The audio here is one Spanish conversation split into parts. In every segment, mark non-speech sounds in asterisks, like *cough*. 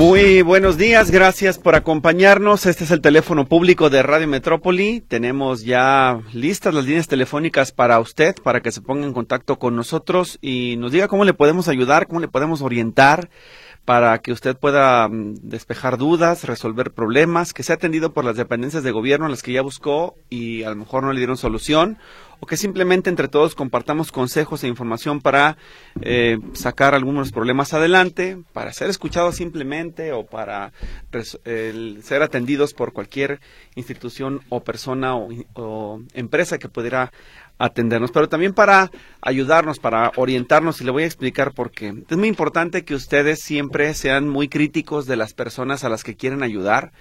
Muy buenos días, gracias por acompañarnos. Este es el teléfono público de Radio Metrópoli. Tenemos ya listas las líneas telefónicas para usted, para que se ponga en contacto con nosotros y nos diga cómo le podemos ayudar, cómo le podemos orientar para que usted pueda mm, despejar dudas, resolver problemas, que sea atendido por las dependencias de gobierno a las que ya buscó y a lo mejor no le dieron solución, o que simplemente entre todos compartamos consejos e información para eh, sacar algunos problemas adelante, para ser escuchados simplemente o para ser atendidos por cualquier institución o persona o empresa que pudiera atendernos, pero también para ayudarnos, para orientarnos y le voy a explicar por qué. Es muy importante que ustedes siempre sean muy críticos de las personas a las que quieren ayudar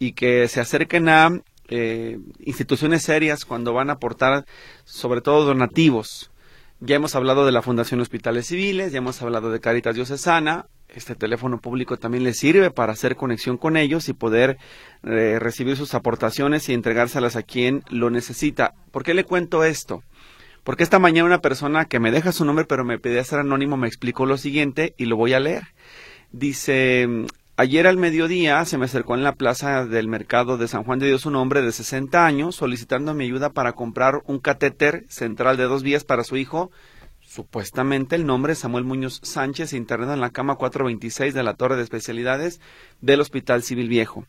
y que se acerquen a eh, instituciones serias cuando van a aportar sobre todo donativos. Ya hemos hablado de la Fundación Hospitales Civiles, ya hemos hablado de Caritas Diocesana, este teléfono público también les sirve para hacer conexión con ellos y poder eh, recibir sus aportaciones y entregárselas a quien lo necesita. ¿Por qué le cuento esto? Porque esta mañana una persona que me deja su nombre pero me pedía ser anónimo me explicó lo siguiente y lo voy a leer. Dice, ayer al mediodía se me acercó en la plaza del mercado de San Juan de Dios un hombre de 60 años solicitando mi ayuda para comprar un catéter central de dos vías para su hijo Supuestamente el nombre Samuel Muñoz Sánchez, internado en la cama 426 de la Torre de Especialidades del Hospital Civil Viejo.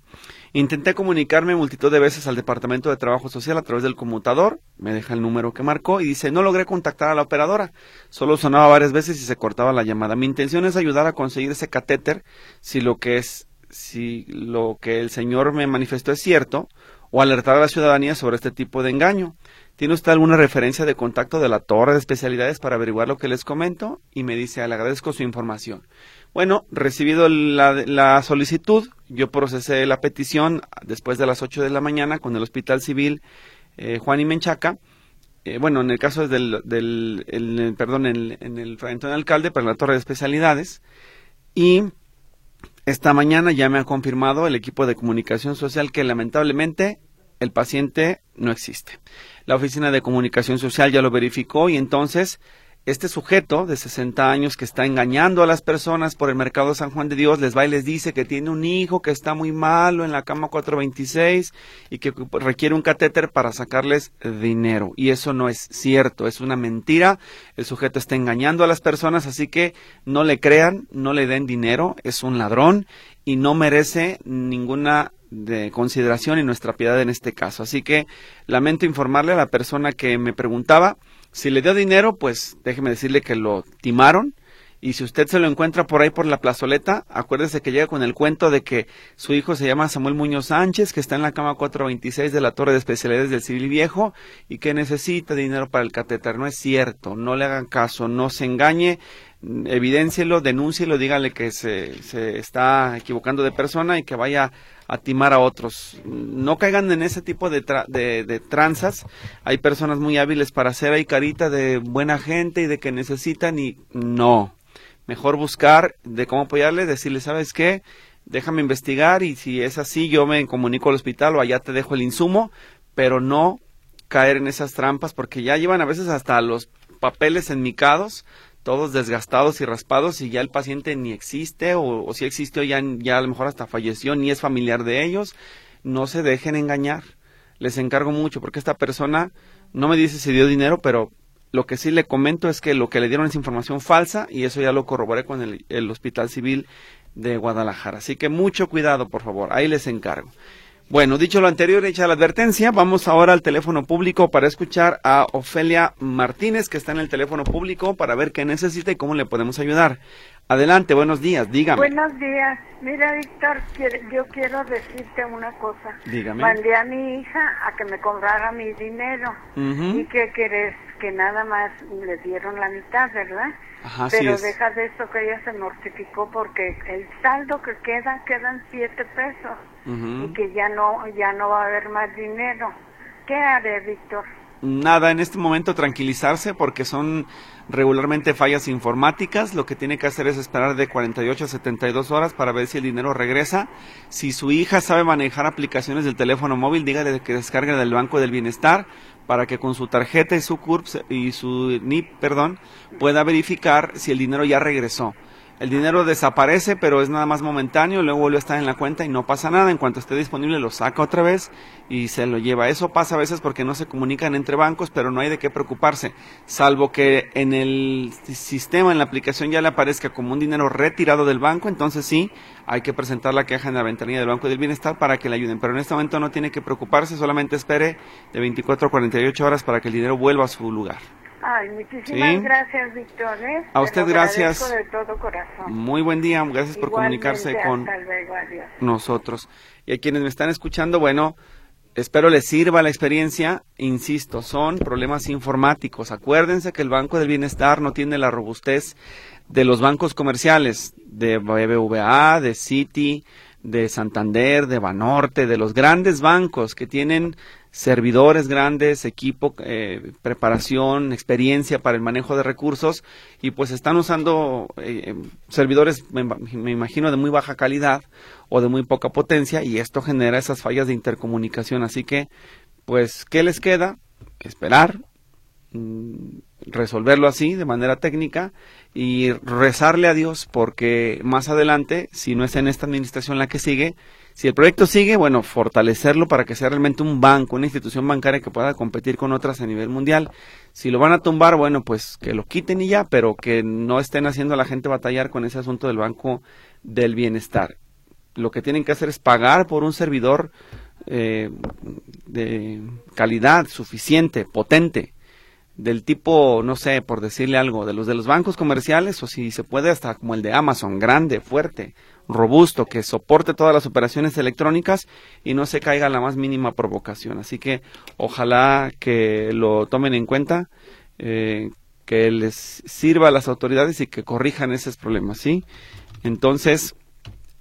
Intenté comunicarme multitud de veces al Departamento de Trabajo Social a través del conmutador, me deja el número que marcó y dice, no logré contactar a la operadora, solo sonaba varias veces y se cortaba la llamada. Mi intención es ayudar a conseguir ese catéter si lo que es, si lo que el señor me manifestó es cierto, o alertar a la ciudadanía sobre este tipo de engaño. ¿Tiene usted alguna referencia de contacto de la torre de especialidades para averiguar lo que les comento? Y me dice, le agradezco su información. Bueno, recibido la, solicitud, yo procesé la petición después de las 8 de la mañana con el Hospital Civil eh, Juan y Menchaca. Eh, bueno, en el caso del, del perdón, en, en el del alcalde para la torre de especialidades. Y esta mañana ya me ha confirmado el equipo de comunicación social que lamentablemente el paciente no existe. La Oficina de Comunicación Social ya lo verificó y entonces este sujeto de 60 años que está engañando a las personas por el mercado San Juan de Dios les va y les dice que tiene un hijo que está muy malo en la cama 426 y que requiere un catéter para sacarles dinero. Y eso no es cierto, es una mentira. El sujeto está engañando a las personas, así que no le crean, no le den dinero, es un ladrón y no merece ninguna de consideración y nuestra piedad en este caso. Así que lamento informarle a la persona que me preguntaba si le dio dinero, pues déjeme decirle que lo timaron. Y si usted se lo encuentra por ahí por la plazoleta, acuérdese que llega con el cuento de que su hijo se llama Samuel Muñoz Sánchez, que está en la cama 426 de la Torre de Especialidades del Civil Viejo y que necesita dinero para el catéter. No es cierto, no le hagan caso, no se engañe evidéncielo, denúncielo, dígale que se, se está equivocando de persona y que vaya timar a otros. No caigan en ese tipo de, de, de, tranzas. Hay personas muy hábiles para hacer ahí carita de buena gente y de que necesitan y no. Mejor buscar de cómo apoyarle, decirle, ¿sabes qué? Déjame investigar y si es así yo me comunico al hospital o allá te dejo el insumo, pero no caer en esas trampas porque ya llevan a veces hasta los papeles enmicados todos desgastados y raspados y ya el paciente ni existe o, si existió ya, ya a lo mejor hasta falleció, ni es familiar de ellos, no se dejen engañar. Les encargo mucho porque esta persona no me dice si dio dinero, pero lo que sí le comento es que lo que le dieron es información falsa y eso ya lo corroboré con el, el Hospital Civil de Guadalajara. Así que mucho cuidado, por favor, ahí les encargo. Bueno, dicho lo anterior, hecha la advertencia, vamos ahora al teléfono público para escuchar a Ofelia Martínez, que está en el teléfono público, para ver qué necesita y cómo le podemos ayudar. Adelante, buenos días, dígame. Buenos días. Mira, Víctor, yo quiero decirte una cosa. Dígame. Mandé a mi hija a que me cobrara mi dinero. ¿Y qué quieres? Que nada más le dieron la mitad, ¿verdad? Pero deja de eso que ella se mortificó porque el saldo que queda, quedan siete pesos. Y que ya no, ya no va a haber más dinero. ¿Qué haré, Víctor? nada en este momento tranquilizarse porque son regularmente fallas informáticas. Lo que tiene que hacer es esperar de 48 a 72 horas para ver si el dinero regresa. Si su hija sabe manejar aplicaciones del teléfono móvil, dígale que descargue del Banco del Bienestar para que con su tarjeta y su CURPS y su NIP, perdón, pueda verificar si el dinero ya regresó el dinero desaparece, pero es nada más momentáneo, luego vuelve a estar en la cuenta y no pasa nada. En cuanto esté disponible lo saca otra vez y se lo lleva. Eso pasa a veces porque no se comunican entre bancos, pero no hay de qué preocuparse, salvo que en el sistema, en la aplicación ya le aparezca como un dinero retirado del banco, entonces sí, hay que presentar la queja en la ventanilla del Banco del Bienestar para que le ayuden. Pero en este momento no tiene que preocuparse, solamente espere de 24 a 48 horas para que el dinero vuelva a su lugar. Ay, muchísimas gracias, Víctor. ¿eh? A usted gracias. De todo corazón. Muy buen día, gracias por comunicarse con nosotros. Y a quienes me están escuchando, bueno, espero les sirva la experiencia. Insisto, son problemas informáticos. Acuérdense que el Banco del Bienestar no tiene la robustez de los bancos comerciales, de BBVA, de Citi, de Santander, de Banorte, de los grandes bancos que tienen servidores grandes, equipo, eh, preparación, experiencia para el manejo de recursos y pues están usando eh, servidores, me, me, imagino, de muy baja calidad o de muy poca potencia y esto genera esas fallas de intercomunicación. Así que, pues, ¿qué les queda? Esperar, mm, resolverlo así de manera técnica y rezarle a Dios porque más adelante, si no es en esta administración la que sigue, si el proyecto sigue, bueno, fortalecerlo para que sea realmente un banco, una institución bancaria que pueda competir con otras a nivel mundial. Si lo van a tumbar, bueno, pues que lo quiten y ya, pero que no estén haciendo a la gente batallar con ese asunto del Banco del Bienestar. Lo que tienen que hacer es pagar por un servidor eh, de calidad suficiente, potente, del tipo, no sé, por decirle algo, de los de los bancos comerciales o si se puede hasta como el de Amazon, grande, fuerte, robusto, que soporte todas las operaciones electrónicas y no se caiga la más mínima provocación. Así que ojalá que lo tomen en cuenta, eh, que les sirva a las autoridades y que corrijan esos problemas, ¿sí? Entonces,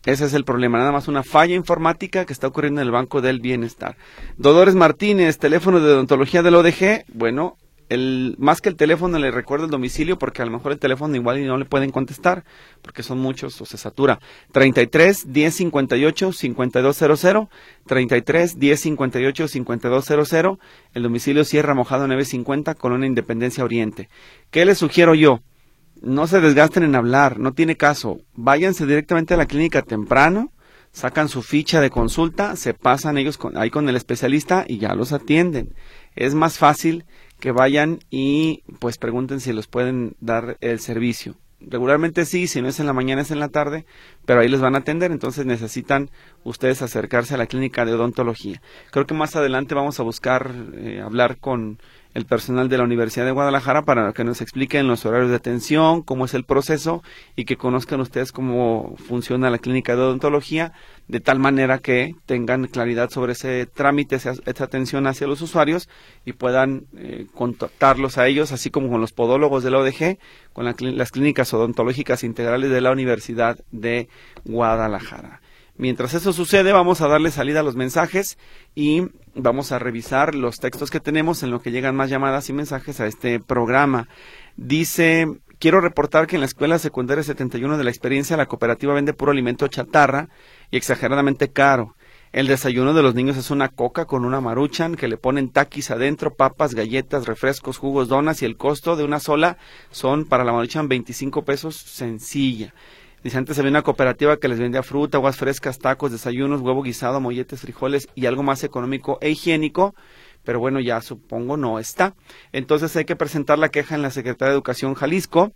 ese es el problema, nada más una falla informática que está ocurriendo en el Banco del Bienestar. Dolores Martínez, teléfono de odontología del ODG, bueno, el, más que el teléfono le recuerda el domicilio porque a lo mejor el teléfono igual y no le pueden contestar porque son muchos o se satura. 33 10 58 5200 33 10 58 5200 el domicilio Sierra Mojado 950 Colonia Independencia Oriente. ¿Qué les sugiero yo? No se desgasten en hablar, no tiene caso. Váyanse directamente a la clínica temprano, sacan su ficha de consulta, se pasan ellos ahí con el especialista y ya los atienden. Es más fácil que vayan y pues pregunten si les pueden dar el servicio. Regularmente sí, si no es en la mañana es en la tarde, pero ahí les van a atender, entonces necesitan ustedes acercarse a la clínica de odontología. Creo que más adelante vamos a buscar eh, hablar con el personal de la Universidad de Guadalajara para que nos expliquen los horarios de atención, cómo es el proceso y que conozcan ustedes cómo funciona la clínica de odontología, de tal manera que tengan claridad sobre ese trámite, esa, atención hacia los usuarios y puedan eh, contactarlos a ellos, así como con los podólogos de la ODG, con las clínicas odontológicas integrales de la Universidad de Guadalajara. Mientras eso sucede, vamos a darle salida a los mensajes y vamos a revisar los textos que tenemos en lo que llegan más llamadas y mensajes a este programa. Dice, quiero reportar que en la escuela secundaria 71 de la experiencia la cooperativa vende puro alimento chatarra y exageradamente caro. El desayuno de los niños es una coca con una maruchan que le ponen taquis adentro, papas, galletas, refrescos, jugos, donas y el costo de una sola son para la maruchan 25 pesos sencilla. Dice, antes había una cooperativa que les vendía fruta, aguas frescas, tacos, desayunos, huevo guisado, molletes, frijoles y algo más económico e higiénico, pero bueno, ya supongo no está. Entonces hay que presentar la queja en la Secretaría de Educación Jalisco,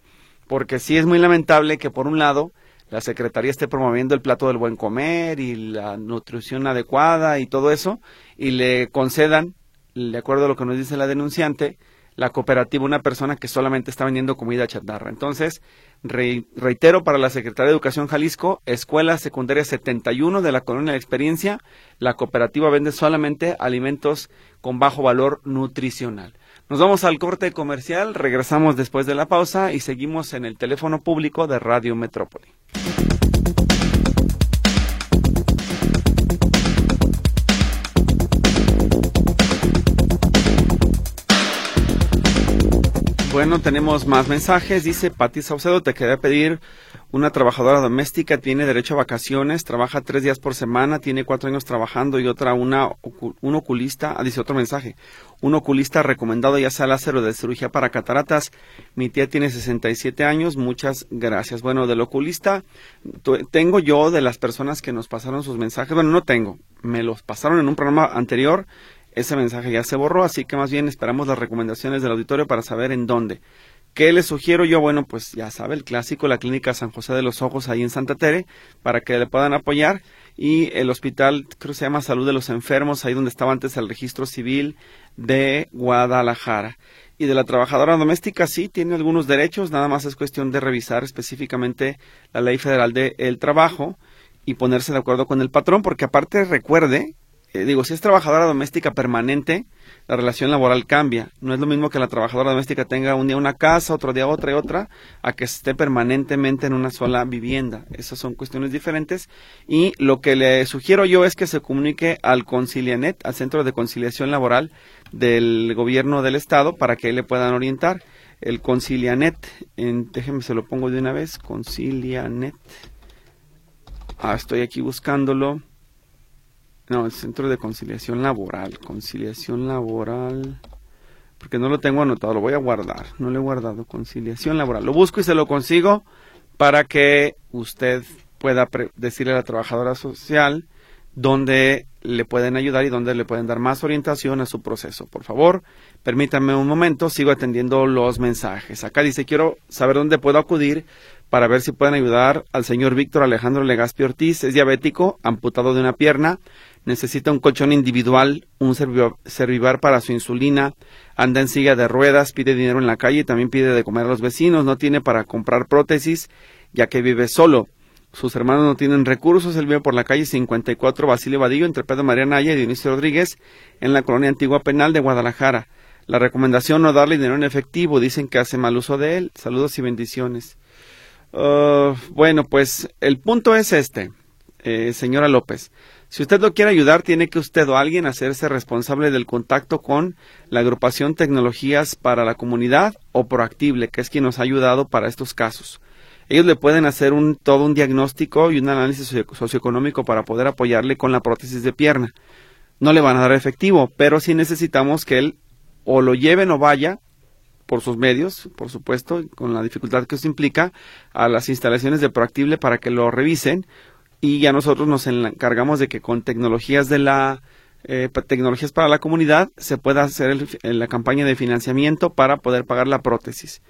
porque sí es muy lamentable que por un lado la Secretaría esté promoviendo el plato del buen comer y la nutrición adecuada y todo eso, y le concedan, de acuerdo a lo que nos dice la denunciante, la cooperativa una persona que solamente está vendiendo comida chatarra. Entonces, reitero para la Secretaría de Educación Jalisco, Escuela Secundaria 71 de la Colonia de Experiencia, la cooperativa vende solamente alimentos con bajo valor nutricional. Nos vamos al corte comercial, regresamos después de la pausa y seguimos en el teléfono público de Radio Metrópoli. Bueno, tenemos más mensajes. Dice Pati Saucedo, te quería pedir una trabajadora doméstica, tiene derecho a vacaciones, trabaja tres días por semana, tiene cuatro años trabajando y otra, una, un oculista, ah, dice otro mensaje, un oculista recomendado ya sea láser o de cirugía para cataratas. Mi tía tiene 67 años, muchas gracias. Bueno, del oculista, tengo yo de las personas que nos pasaron sus mensajes, bueno, no tengo, me los pasaron en un programa anterior ese mensaje ya se borró, así que más bien esperamos las recomendaciones del auditorio para saber en dónde. ¿Qué le sugiero yo? Bueno, pues ya sabe, el clásico, la clínica San José de los Ojos ahí en Santa Tere, para que le puedan apoyar. Y el hospital, creo que se llama Salud de los Enfermos, ahí donde estaba antes el registro civil de Guadalajara. Y de la trabajadora doméstica, sí, tiene algunos derechos, nada más es cuestión de revisar específicamente la ley federal del trabajo y ponerse de acuerdo con el patrón, porque aparte recuerde eh, digo, si es trabajadora doméstica permanente, la relación laboral cambia. No es lo mismo que la trabajadora doméstica tenga un día una casa, otro día otra y otra, a que esté permanentemente en una sola vivienda. Esas son cuestiones diferentes. Y lo que le sugiero yo es que se comunique al Concilianet, al Centro de Conciliación Laboral del Gobierno del Estado, para que le puedan orientar. El Concilianet, en, déjenme se lo pongo de una vez, Concilianet. Ah, estoy aquí buscándolo. No, el Centro de Conciliación Laboral. Conciliación Laboral. Porque no lo tengo anotado, lo voy a guardar. No lo he guardado. Conciliación Laboral. Lo busco y se lo consigo para que usted pueda decirle a la trabajadora social dónde le pueden ayudar y dónde le pueden dar más orientación a su proceso. Por favor, permítanme un momento, sigo atendiendo los mensajes. Acá dice, quiero saber dónde puedo acudir para ver si pueden ayudar al señor Víctor Alejandro Legaspi Ortiz. Es diabético, amputado de una pierna, necesita un colchón individual, un servivar para su insulina, anda en silla de ruedas, pide dinero en la calle y también pide de comer a los vecinos, no tiene para comprar prótesis, ya que vive solo. Sus hermanos no tienen recursos, él vive por la calle 54 Basilio Vadillo, entre Pedro María Naya y Dionisio Rodríguez, en la colonia antigua penal de Guadalajara. La recomendación no darle dinero en efectivo, dicen que hace mal uso de él. Saludos y bendiciones. Uh, bueno, pues el punto es este, eh, señora López. Si usted lo quiere ayudar, tiene que usted o alguien hacerse responsable del contacto con la agrupación Tecnologías para la Comunidad o Proactible, que es quien nos ha ayudado para estos casos. Ellos le pueden hacer un, todo un diagnóstico y un análisis socioeconómico para poder apoyarle con la prótesis de pierna. No le van a dar efectivo, pero sí necesitamos que él o lo lleven o vaya por sus medios, por supuesto, con la dificultad que eso implica, a las instalaciones de Proactible para que lo revisen y ya nosotros nos encargamos de que con tecnologías de la eh, tecnologías para la comunidad se pueda hacer la campaña de financiamiento para poder pagar la prótesis.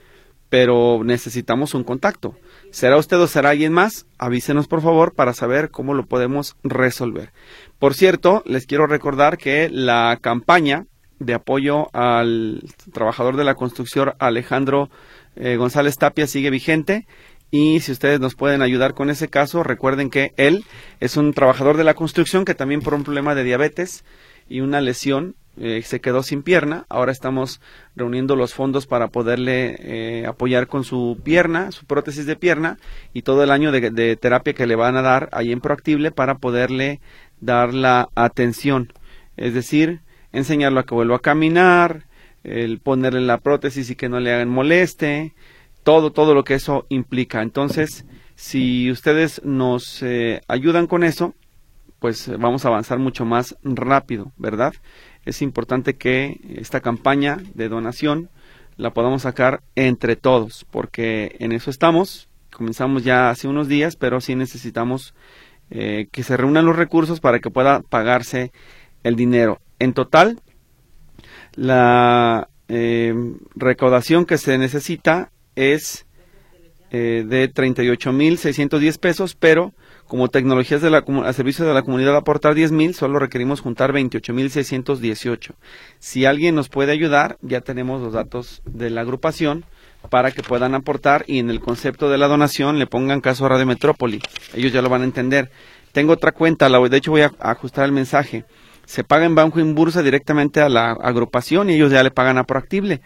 Pero necesitamos un contacto. ¿Será usted o será alguien más? Avísenos por favor para saber cómo lo podemos resolver. Por cierto, les quiero recordar que la campaña de apoyo al trabajador de la construcción Alejandro eh, González Tapia sigue vigente y si ustedes nos pueden ayudar con ese caso, recuerden que él es un trabajador de la construcción que también por un problema de diabetes y una lesión eh, se quedó sin pierna. Ahora estamos reuniendo los fondos para poderle eh, apoyar con su pierna, su prótesis de pierna y todo el año de, terapia que le van a dar ahí en Proactible para poderle dar la atención. Es decir, enseñarlo a que vuelva a caminar, el ponerle la prótesis y que no le hagan moleste, todo, todo lo que eso implica. Entonces, si ustedes nos eh, ayudan con eso, pues vamos a avanzar mucho más rápido, ¿verdad? Es importante que esta campaña de donación la podamos sacar entre todos, porque en eso estamos. Comenzamos ya hace unos días, pero sí necesitamos eh, que se reúnan los recursos para que pueda pagarse el dinero. En total, la eh, recaudación que se necesita es eh, de 38.610 pesos, pero como tecnologías de la, a servicio de la comunidad aportar 10.000, solo requerimos juntar 28.618. Si alguien nos puede ayudar, ya tenemos los datos de la agrupación para que puedan aportar y en el concepto de la donación le pongan caso a Radio Metrópoli. Ellos ya lo van a entender. Tengo otra cuenta, de hecho voy a ajustar el mensaje. Se paga en banco en bursa directamente a la agrupación y ellos ya le pagan a Proactible.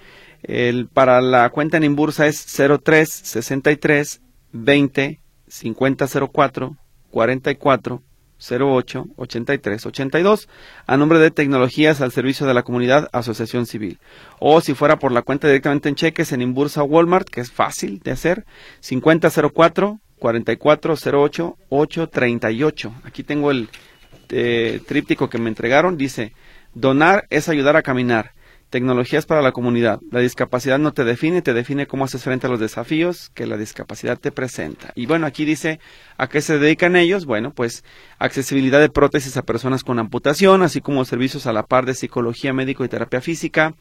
El, para la cuenta en Inbursa es 03 63 20 50 04 44 08 83 82 a nombre de Tecnologías al Servicio de la Comunidad Asociación Civil. O si fuera por la cuenta directamente en cheques en Imbursa Walmart, que es fácil de hacer, 5004 4408 838. Aquí tengo el eh, tríptico que me entregaron. Dice, donar es ayudar a caminar. Tecnologías para la comunidad. La discapacidad no te define, te define cómo haces frente a los desafíos que la discapacidad te presenta. Y bueno, aquí dice a qué se dedican ellos. Bueno, pues accesibilidad de prótesis a personas con amputación, así como servicios a la par de psicología médico y terapia física,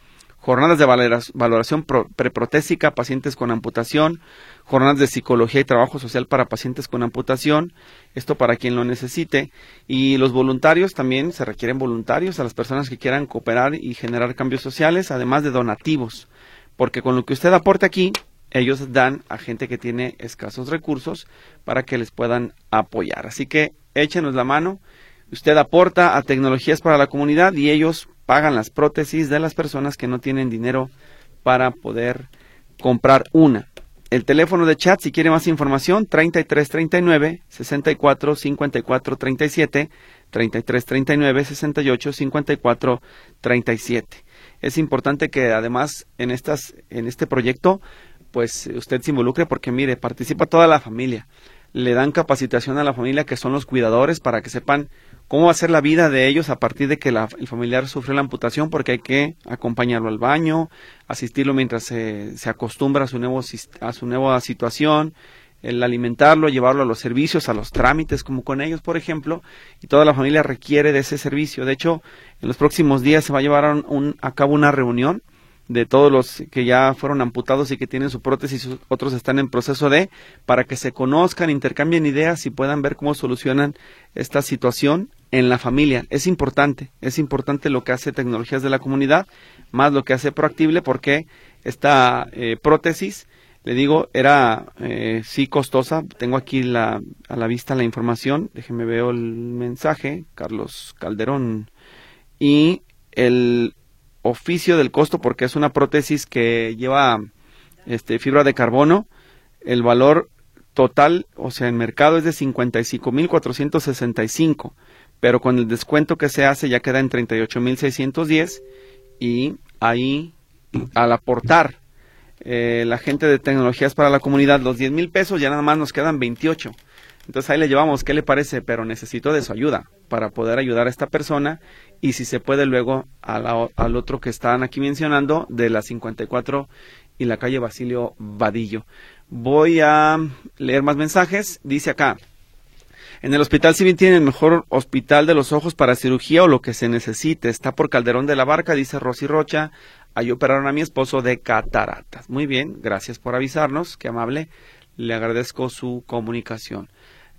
jornadas de valoración preprotésica pacientes con amputación, jornadas de psicología y trabajo social para pacientes con amputación, esto para quien lo necesite, y los voluntarios también se requieren voluntarios a las personas que quieran cooperar y generar cambios sociales, además de donativos, porque con lo que usted aporte aquí, ellos dan a gente que tiene escasos recursos para que les puedan apoyar. Así que échenos la mano, usted aporta a tecnologías para la comunidad y ellos pagan las prótesis de las personas que no tienen dinero para poder comprar una. El teléfono de chat, si quiere más información, 3339 64 54 37, 3339 68 54 37. Es importante que además en estas en este proyecto pues usted se involucre porque mire, participa toda la familia. Le dan capacitación a la familia que son los cuidadores para que sepan cómo va a ser la vida de ellos a partir de que el familiar sufrió la amputación, porque hay que acompañarlo al baño, asistirlo mientras se, se acostumbra a su, nuevo, a su nueva situación, el alimentarlo, llevarlo a los servicios, a los trámites, como con ellos, por ejemplo, y toda la familia requiere de ese servicio. De hecho, en los próximos días se va a llevar un, a cabo una reunión de todos los que ya fueron amputados y que tienen su prótesis, otros están en proceso de, para que se conozcan, intercambien ideas y puedan ver cómo solucionan esta situación en la familia. Es importante, es importante lo que hace Tecnologías de la Comunidad, más lo que hace Proactible, porque esta eh, prótesis, le digo, era eh, sí costosa. Tengo aquí la, a la vista la información, déjeme ver el mensaje, Carlos Calderón. Y el oficio del costo porque es una prótesis que lleva este, fibra de carbono. El valor total, o sea, en mercado es de 55.465, pero con el descuento que se hace ya queda en 38.610 y ahí al aportar eh, la gente de tecnologías para la comunidad los 10 mil pesos ya nada más nos quedan 28. Entonces ahí le llevamos, ¿qué le parece? Pero necesito de su ayuda para poder ayudar a esta persona y si se puede luego al otro que están aquí mencionando de la 54 y la calle Basilio Vadillo. Voy a leer más mensajes. Dice acá, en el hospital civil tiene el mejor hospital de los ojos para cirugía o lo que se necesite. Está por Calderón de la Barca, dice Rosy Rocha. Ahí operaron a mi esposo de cataratas. Muy bien, gracias por avisarnos, qué amable. Le agradezco su comunicación.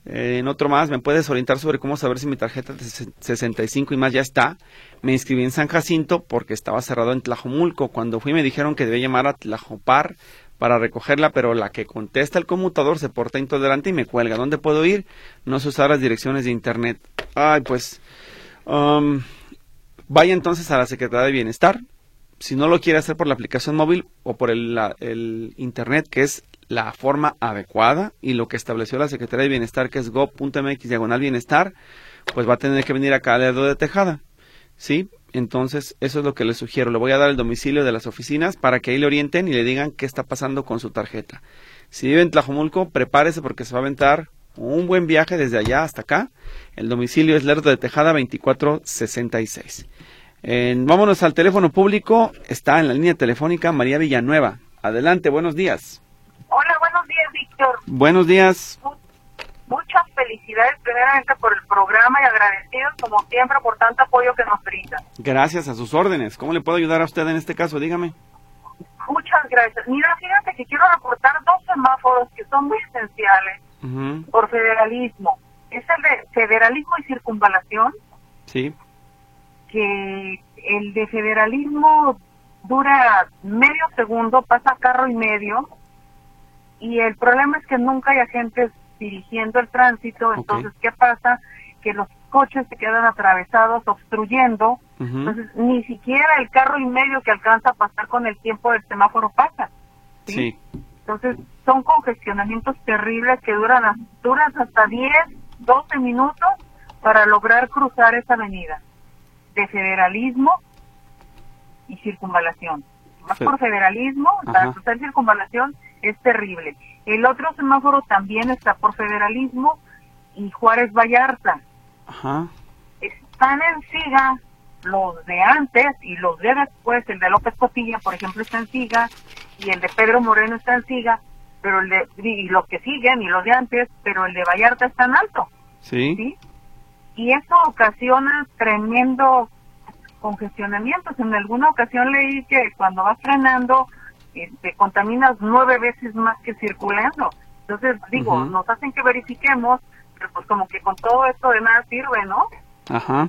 Eh, en otro más, ¿me puedes orientar sobre cómo saber si mi tarjeta de 65 y más ya está? Me inscribí en San Jacinto porque estaba cerrado en Tlajomulco. Cuando fui me dijeron que debía llamar a Tlajopar para recogerla, pero la que contesta el conmutador se porta intolerante y me cuelga. ¿Dónde puedo ir? No sé usar las direcciones de internet. Ay, pues... Um, vaya entonces a la Secretaría de Bienestar. Si no lo quiere hacer por la aplicación móvil o por el, el internet, que es la forma adecuada y lo que estableció la Secretaría de Bienestar, que es go.mx diagonal bienestar, pues va a tener que venir acá a dedo de Tejada. ¿Sí? Entonces, eso es lo que le sugiero. Le voy a dar el domicilio de las oficinas para que ahí le orienten y le digan qué está pasando con su tarjeta. Si vive en Tlajomulco, prepárese porque se va a aventar un buen viaje desde allá hasta acá. El domicilio es Lerdo de Tejada 2466. vámonos al teléfono público. Está en la línea telefónica María Villanueva. Adelante, buenos días. Buenos días. Muchas felicidades primeramente por el programa y agradecidos como siempre por tanto apoyo que nos brinda. Gracias a sus órdenes. ¿Cómo le puedo ayudar a usted en este caso? Dígame. Muchas gracias. Mira, fíjate que quiero reportar dos semáforos que son muy esenciales por federalismo. Es el de federalismo y circunvalación. Sí. Que el de federalismo dura medio segundo, pasa carro y medio y el problema es que nunca hay agentes dirigiendo el tránsito, entonces, ¿qué pasa? Que los coches se quedan atravesados, obstruyendo, entonces ni siquiera el carro y medio que alcanza a pasar con el tiempo del semáforo pasa. ¿sí? Entonces, son congestionamientos terribles que duran, duran hasta 10, 12 minutos para lograr cruzar esa avenida de federalismo y circunvalación. Más por federalismo, para cruzar circunvalación es terrible. El otro semáforo también está por federalismo y Juárez Vallarta. Están en siga los de antes y los de después, el de López Cotilla, por ejemplo, está en siga y el de Pedro Moreno está en siga, pero el de y los que siguen y los de antes, pero el de Vallarta está en alto. Sí. Y eso ocasiona tremendo congestionamientos. En alguna ocasión leí que cuando vas frenando este, contaminas nueve veces más que circulando. Entonces, digo, nos hacen que verifiquemos, pero pues como que con todo esto de nada sirve, ¿no? Ajá.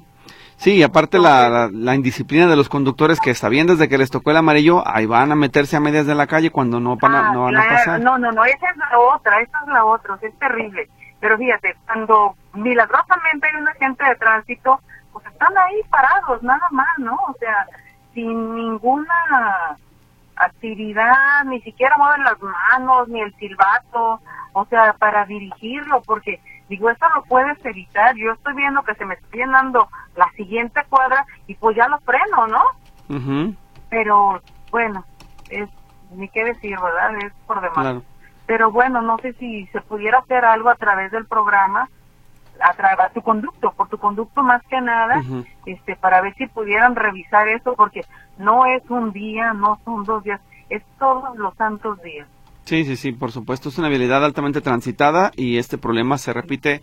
Sí, y aparte la, la, indisciplina de los conductores que está bien desde que les tocó el amarillo, ahí van a meterse a medias de la calle cuando no, van a, ah, no van a pasar. No, no, no, esa es la otra, esa es la otra, es terrible. Pero fíjate, cuando milagrosamente hay un agente de tránsito, pues están ahí parados, nada más, ¿no? O sea, sin ninguna actividad, ni siquiera mueven las manos, ni el silbato, o sea, para dirigirlo, porque digo, eso lo puedes evitar. Yo estoy viendo que se me está llenando la siguiente cuadra y pues ya lo freno, ¿no? Pero bueno, es ni qué decir, ¿verdad? Es por demás. Pero bueno, no sé si se pudiera hacer algo a través del programa a tu conducto, por tu conducto más que nada, este, para ver si pudieran revisar eso, porque no es un día, no son dos días, es todos los santos días. Sí, sí, sí, por supuesto, es una habilidad altamente transitada y este problema se repite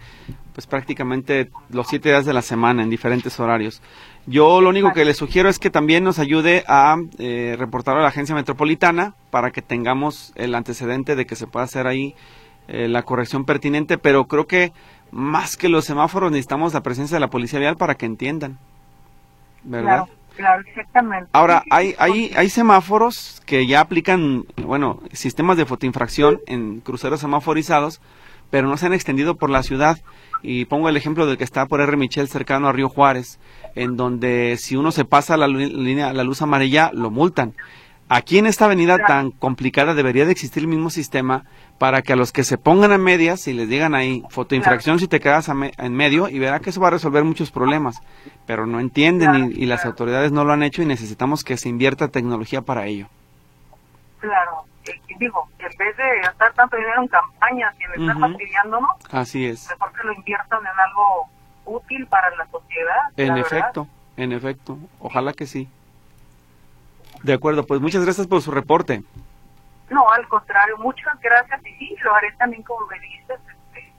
pues prácticamente los siete días de la semana en diferentes horarios. Yo lo único que le sugiero es que también nos ayude a eh, reportar a la agencia metropolitana para que tengamos el antecedente de que se pueda hacer ahí eh, la corrección pertinente, pero creo que más que los semáforos necesitamos la presencia de la policía vial para que entiendan. ¿Verdad? Claro, exactamente. Ahora, hay, hay, hay semáforos que ya aplican, bueno, sistemas de fotoinfracción en cruceros semaforizados, pero no se han extendido por la ciudad. Y pongo el ejemplo del que está por R. Michel cercano a Río Juárez, en donde si uno se pasa la línea, la luz amarilla, lo multan. Aquí en esta avenida tan complicada debería de existir el mismo sistema para que a los que se pongan a medias y les digan ahí fotoinfracción si te quedas en medio y verá que eso va a resolver muchos problemas, pero no entienden y, las autoridades no lo han hecho y necesitamos que se invierta tecnología para ello. Claro, digo, en vez de gastar tanto dinero en campañas que me están ¿no? Así es. Mejor que lo inviertan en algo útil para la sociedad. En efecto, en efecto, ojalá que sí. De acuerdo, pues muchas gracias por su reporte. No, al contrario, muchas gracias y sí, lo haré también como me dices, este,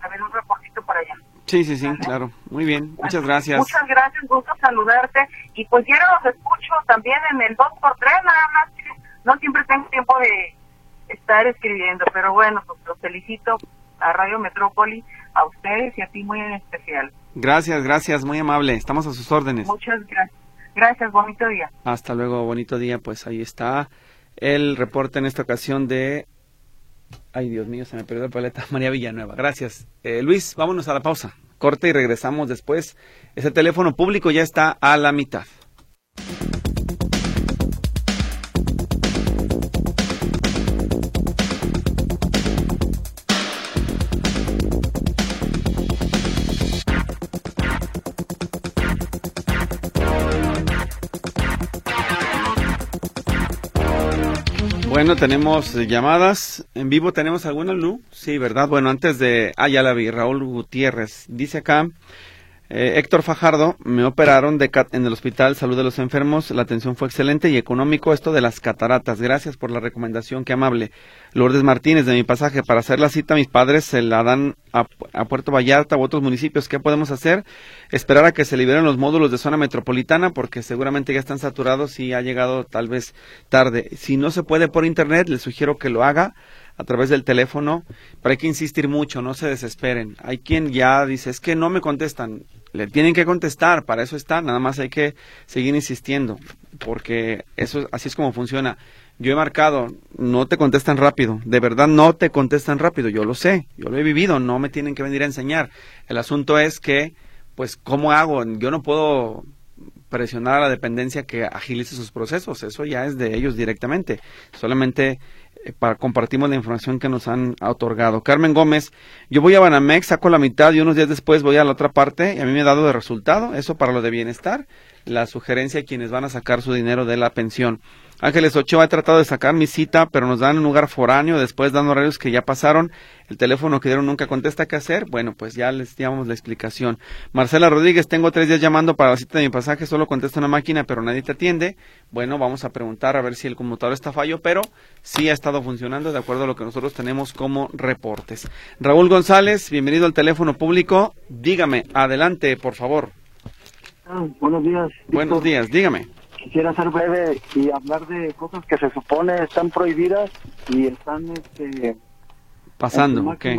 a ver un reportito para allá. Sí, sí, sí, claro. Muy bien, muchas gracias. Muchas gracias, gusto saludarte. Y pues ya los escucho también en el 2x3, nada más que no siempre tengo tiempo de estar escribiendo, pero bueno, pues los felicito a Radio Metrópoli, a ustedes y a ti muy en especial. Gracias, gracias, muy amable. Estamos a sus órdenes. Muchas gracias. Gracias, bonito día. Hasta luego, bonito día. Pues ahí está el reporte en esta ocasión de... Ay, Dios mío, se me perdió el paleta. *laughs* María Villanueva. Gracias. Eh, Luis, vámonos a la pausa. Corte y regresamos después. Ese teléfono público ya está a la mitad. Bueno, tenemos llamadas en vivo. ¿Tenemos alguna, Lu? Sí, ¿verdad? Bueno, antes de... Ah, ya la vi. Raúl Gutiérrez. Dice acá, eh, Héctor Fajardo, me operaron de en el hospital Salud de los Enfermos, la atención fue excelente y económico esto de las cataratas. Gracias por la recomendación, qué amable. Lourdes Martínez, de mi pasaje, para hacer la cita mis padres se la dan a, Puerto Vallarta u otros municipios. ¿Qué podemos hacer? Esperar a que se liberen los módulos de zona metropolitana porque seguramente ya están saturados y ha llegado tal vez tarde. Si no se puede por internet, les sugiero que lo haga a través del teléfono, pero hay que insistir mucho, no se desesperen. Hay quien ya dice, es que no me contestan le tienen que contestar, para eso está, nada más hay que seguir insistiendo, porque eso así es como funciona. Yo he marcado, no te contestan rápido, de verdad no te contestan rápido, yo lo sé, yo lo he vivido, no me tienen que venir a enseñar. El asunto es que, pues, ¿cómo hago? Yo no puedo presionar a la dependencia que agilice sus procesos, eso ya es de ellos directamente. Solamente para compartimos la información que nos han otorgado. Carmen Gómez, yo voy a Banamex, saco la mitad y unos días después voy a la otra parte y a mí me ha dado de resultado, eso para lo de bienestar, la sugerencia a quienes van a sacar su dinero de la pensión. Ángeles Ochoa, he tratado de sacar mi cita, pero nos dan un lugar foráneo, después dan horarios que ya pasaron, el teléfono que dieron nunca contesta qué hacer, bueno, pues ya les damos la explicación. Marcela Rodríguez, tengo tres días llamando para la cita de mi pasaje, solo contesta una máquina, pero nadie te atiende. Bueno, vamos a preguntar a ver si el conmutador está fallo, pero sí ha estado funcionando de acuerdo a lo que nosotros tenemos como reportes. Raúl González, bienvenido al teléfono público. Dígame, adelante, por favor. Ah, buenos días. Buenos días, dígame quisiera ser breve y hablar de cosas que se supone están prohibidas y están este, pasando. Okay.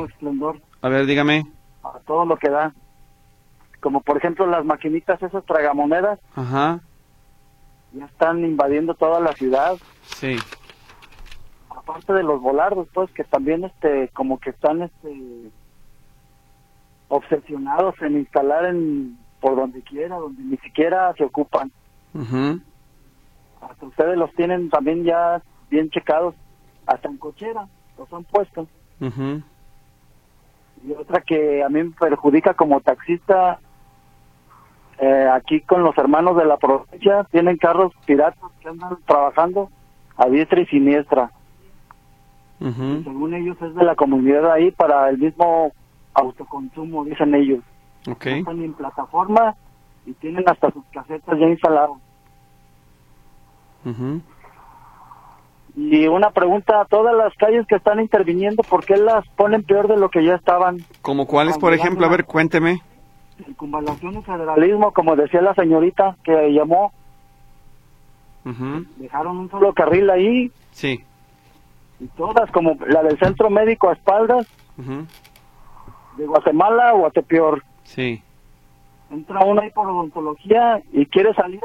A ver, dígame. A todo lo que da. Como por ejemplo las maquinitas esas tragamonedas. Ajá. Ya están invadiendo toda la ciudad. Sí. Aparte de los volardos, pues que también este como que están este obsesionados en instalar en por donde quiera, donde ni siquiera se ocupan. Hasta ustedes los tienen también ya bien checados, hasta en cochera, los han puesto. Y otra que a mí me perjudica como taxista, eh, aquí con los hermanos de la provincia, tienen carros piratas que andan trabajando a diestra y siniestra. según ellos es de la comunidad ahí para el mismo autoconsumo, dicen ellos. Están en plataforma y tienen hasta sus casetas ya instaladas. Y una pregunta a todas las calles que están interviniendo, ¿por qué las ponen peor de lo que ya estaban? ¿Como cuáles, por ejemplo? A ver, cuénteme. Circunvalación y federalismo, como decía la señorita que llamó. Dejaron un solo carril ahí. Sí. Y todas, como la del centro médico a espaldas. De Guatemala o Guatepeor. Sí entra uno ahí por odontología y quiere salir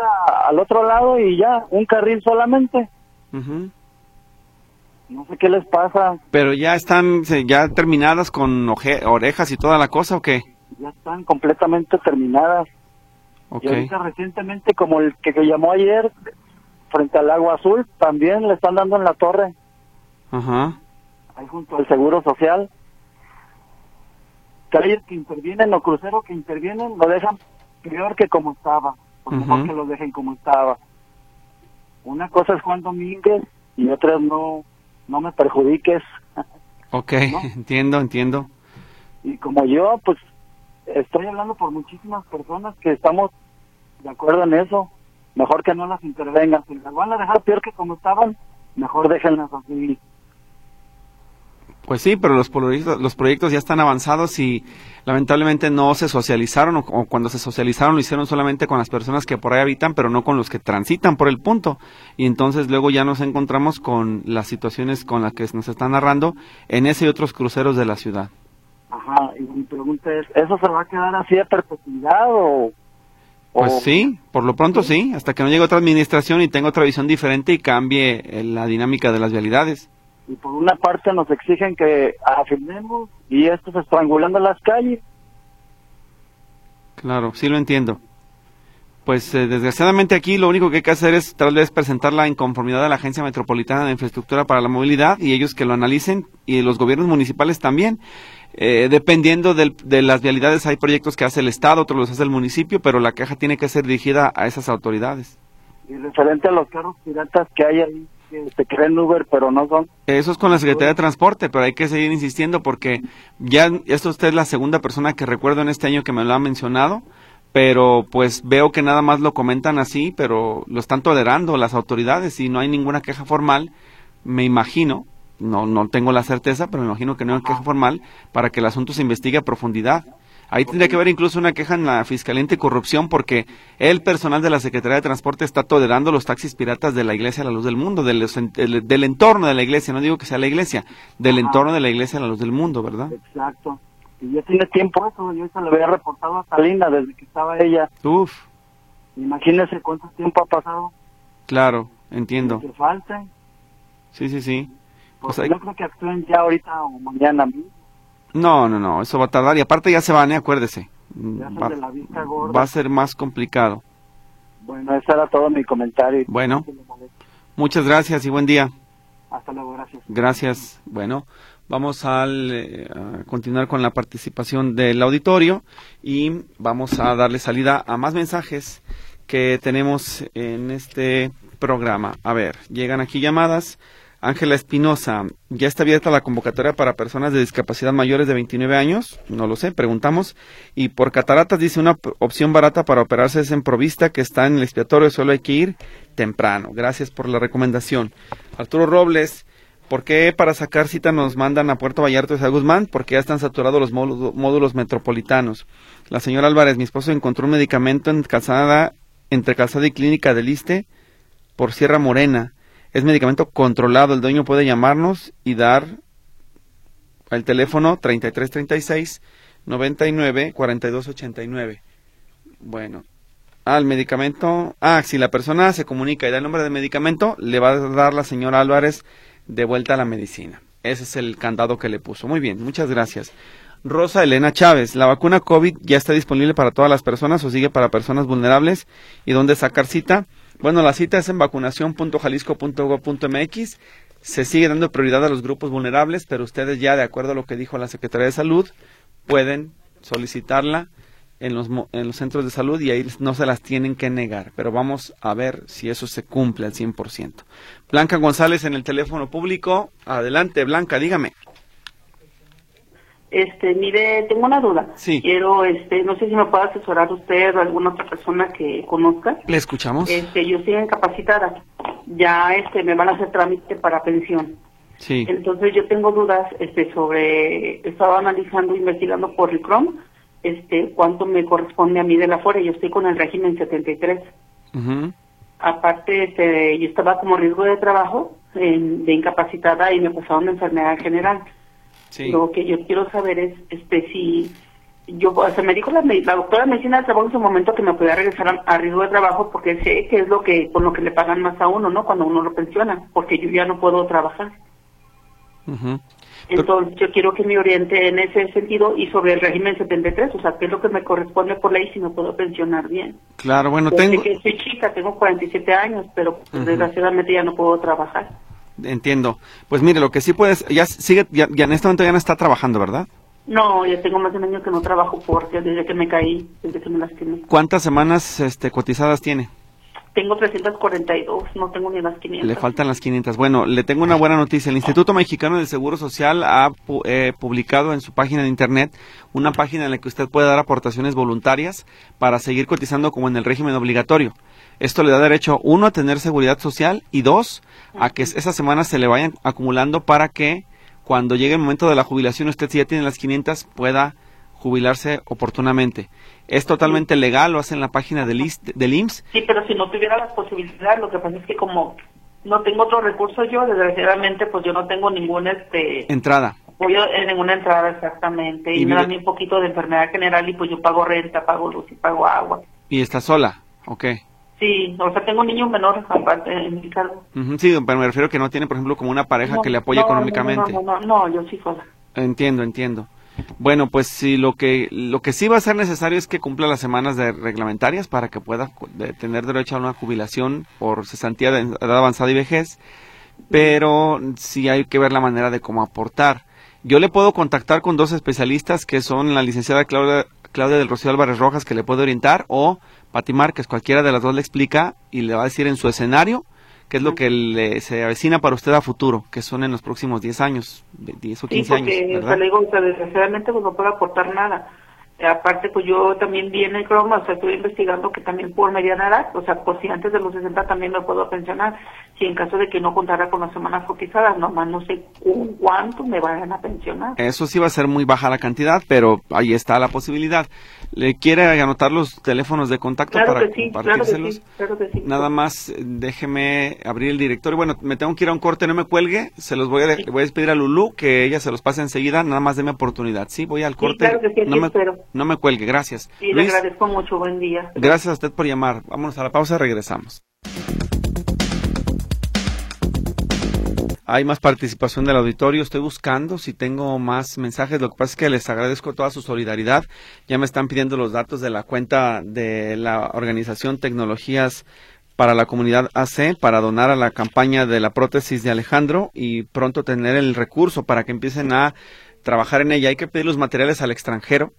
al otro lado y ya, un carril solamente. No sé qué les pasa. Pero ya están ya terminadas con orejas y toda la cosa o qué? Ya están completamente terminadas. Y ahorita recientemente, como el que, que llamó ayer, frente al Agua Azul, también le están dando en la torre. Ajá. Ahí junto al Seguro Social calles que intervienen o cruceros que intervienen lo dejan peor que como estaba, por mejor que lo dejen como estaba. Una cosa es Juan Domínguez y otra no, no me perjudiques. *laughs* Ok, entiendo, entiendo. Y como yo, pues estoy hablando por muchísimas personas que estamos de acuerdo en eso. Mejor que no las intervengan. Si las van a dejar peor que como estaban, mejor déjenlas así. Pues sí, pero los proyectos, los proyectos ya están avanzados y lamentablemente no se socializaron o, cuando se socializaron lo hicieron solamente con las personas que por ahí habitan, pero no con los que transitan por el punto. Y entonces luego ya nos encontramos con las situaciones con las que nos están narrando en ese y otros cruceros de la ciudad. Ajá, y mi pregunta es, ¿eso se va a quedar así a perpetuidad o...? Pues sí, por lo pronto sí, hasta que no llegue otra administración y tenga otra visión diferente y cambie eh, la dinámica de las vialidades y por una parte nos exigen que afirmemos y esto se estrangulando las calles. Claro, sí lo entiendo. Pues eh, desgraciadamente aquí lo único que hay que hacer es tal vez presentar la inconformidad de la Agencia Metropolitana de Infraestructura para la Movilidad y ellos que lo analicen y los gobiernos municipales también. Eh, dependiendo de las vialidades hay proyectos que hace el Estado, otros los hace el municipio, pero la queja tiene que ser dirigida a esas autoridades. Y referente a los carros piratas que hay ahí, que se creen Uber, pero no son. Eso es con la Secretaría de Transporte, pero hay que seguir insistiendo porque ya esto usted es la segunda persona que recuerdo en este año que me lo ha mencionado, pero pues veo que nada más lo comentan así, pero lo están tolerando las autoridades y no hay ninguna queja formal, me imagino, no, no tengo la certeza, pero me imagino que no hay queja formal para que el asunto se investigue a profundidad. Ahí tendría que haber incluso una queja en la Fiscalía Anticorrupción porque el personal de la Secretaría de Transporte está tolerando los taxis piratas de la Iglesia a la Luz del Mundo, del, del, entorno de la Iglesia, no digo que sea la Iglesia, del entorno de la Iglesia a la Luz del Mundo, ¿verdad? Exacto. Y ya tiene tiempo eso, yo se lo había reportado a Salina desde que estaba ella. Uf. Imagínese cuánto tiempo ha pasado. Claro, entiendo. Que falte. Sí, sí, sí. Pues yo creo que actúen ya ahorita o mañana mismo. No, no, no, eso va a tardar y aparte ya se van, ¿eh? acuérdese. Va, a ser más complicado. Bueno, ese era todo mi comentario. Bueno, muchas gracias y buen día. Hasta luego, gracias. Gracias. Bueno, vamos al, eh, a continuar con la participación del auditorio y vamos a darle salida a más mensajes que tenemos en este programa. A ver, llegan aquí llamadas. Ángela Espinosa, ¿ya está abierta la convocatoria para personas de discapacidad mayores de 29 años? No lo sé, preguntamos. Y por cataratas dice una opción barata para operarse es en Provista, que está en el expiatorio, solo hay que ir temprano. Gracias por la recomendación. Arturo Robles, ¿por qué para sacar cita nos mandan a Puerto Vallarta y San Guzmán? Porque ya están saturados los módulos metropolitanos. La señora Álvarez, mi esposo encontró un medicamento en calzada, entre calzada y clínica del Liste por Sierra Morena es medicamento controlado. El dueño puede llamarnos y dar el teléfono 3336 99 42 89. Bueno, al medicamento. Ah, si la persona se comunica y da el nombre del medicamento, le va a dar la señora Álvarez de vuelta a la medicina. Ese es el candado que le puso. Muy bien, muchas gracias. Rosa Elena Chávez, ¿la vacuna COVID ya está disponible para todas las personas o sigue para personas vulnerables? ¿Y dónde sacar cita? Bueno, la cita es en vacunación.jalisco.gov.mx. Se sigue dando prioridad a los grupos vulnerables, pero ustedes ya, de acuerdo a lo que dijo la Secretaría de Salud, pueden solicitarla en los, en los centros de salud y ahí no se las tienen que negar. Pero vamos a ver si eso se cumple al 100%. Blanca González en el teléfono público. Adelante, Blanca, dígame. Este, mire, tengo una duda. Sí. Quiero, este, no sé si me puede asesorar usted o alguna otra persona que conozca. Le escuchamos. Este, yo estoy incapacitada. Ya, este, me van a hacer trámite para pensión. Sí. Entonces yo tengo dudas, este, sobre, estaba analizando, investigando por el Chrome, este, cuánto me corresponde a mí de la fuera. Yo estoy con el régimen 73. Aparte, este, yo estaba como riesgo de trabajo, de incapacitada y me pasaron una enfermedad general. Lo que yo quiero saber es este si yo, o sea, me dijo la, doctora de medicina del trabajo en su momento que me podía regresar a, riesgo de trabajo porque sé que es lo que con lo que le pagan más a uno, ¿no? Cuando uno lo pensiona, porque yo ya no puedo trabajar. Entonces yo quiero que me oriente en ese sentido y sobre el régimen 73, o sea, qué es lo que me corresponde por ley si me puedo pensionar bien. Claro, bueno, tengo... que soy chica, tengo 47 años, pero desgraciadamente ya no puedo trabajar. Entiendo. Pues mire, lo que sí puedes, ya sigue, ya, en este momento ya no está trabajando, ¿verdad? No, ya tengo más de un año que no trabajo porque desde que me caí, desde que me lastimé. ¿Cuántas semanas este, cotizadas tiene? Tengo 342, no tengo ni las 500. Le faltan las 500. Bueno, le tengo una buena noticia. El Instituto Mexicano del Seguro Social ha eh, publicado en su página de internet una página en la que usted puede dar aportaciones voluntarias para seguir cotizando como en el régimen obligatorio. Esto le da derecho, uno, a tener seguridad social y dos, a que esas semanas se le vayan acumulando para que cuando llegue el momento de la jubilación, usted si ya tiene las 500 pueda jubilarse oportunamente. Es totalmente legal, lo hace en la página del, del IMSS. Sí, pero si no tuviera las posibilidades, lo que pasa es que como no tengo otro recurso yo, desgraciadamente, pues yo no tengo ninguna este entrada. Voy en ninguna entrada exactamente y, me da un poquito de enfermedad general y pues yo pago renta, pago luz y pago agua. ¿Y está sola? Ok. Sí, o sea, tengo un niño menor aparte en mi cargo. sí, pero me refiero que no tiene, por ejemplo, como una pareja que le apoye económicamente. No, no, no, yo sí sola. Entiendo, entiendo. Bueno, pues sí, lo que lo que sí va a ser necesario es que cumpla las semanas de reglamentarias para que pueda tener derecho a una jubilación por cesantía de edad avanzada y vejez, pero sí hay que ver la manera de cómo aportar. Yo le puedo contactar con dos especialistas que son la licenciada Claudia, Claudia del Rocío Álvarez Rojas que le puede orientar o Pati Márquez, cualquiera de las dos le explica y le va a decir en su escenario qué es lo que le, se avecina para usted a futuro, que son en los próximos 10 años, 10 o 15 años. Sí, porque, digo, desgraciadamente pues no puedo aportar nada. Aparte, pues yo también vi en el Chrome, o sea, estoy investigando que también por mediana edad, o sea, por si antes de los 60 también me puedo pensionar, si en caso de que no contara con las semanas cotizadas, nomás no sé cuánto me vayan a pensionar. Eso sí va a ser muy baja la cantidad, pero ahí está la posibilidad. ¿Le quiere anotar los teléfonos de contacto para compartírselos? Claro que sí, Nada más déjeme abrir el directorio. Bueno, me tengo que ir a un corte, no me cuelgue. Se los voy a, voy a despedir a Lulú, que ella se los pase enseguida. Nada más déme oportunidad. Sí, voy al corte. claro que sí, no, me, espero. no me cuelgue, gracias. Sí, le agradezco mucho. Buen día. Gracias a usted por llamar. Vámonos a la pausa, regresamos. Hay más participación del auditorio. Estoy buscando si tengo más mensajes. Lo que pasa es que les agradezco toda su solidaridad. Ya me están pidiendo los datos de la cuenta de la organización Tecnologías para la comunidad AC para donar a la campaña de la prótesis de Alejandro y pronto tener el recurso para que empiecen a trabajar en ella. Hay que pedir los materiales al extranjero,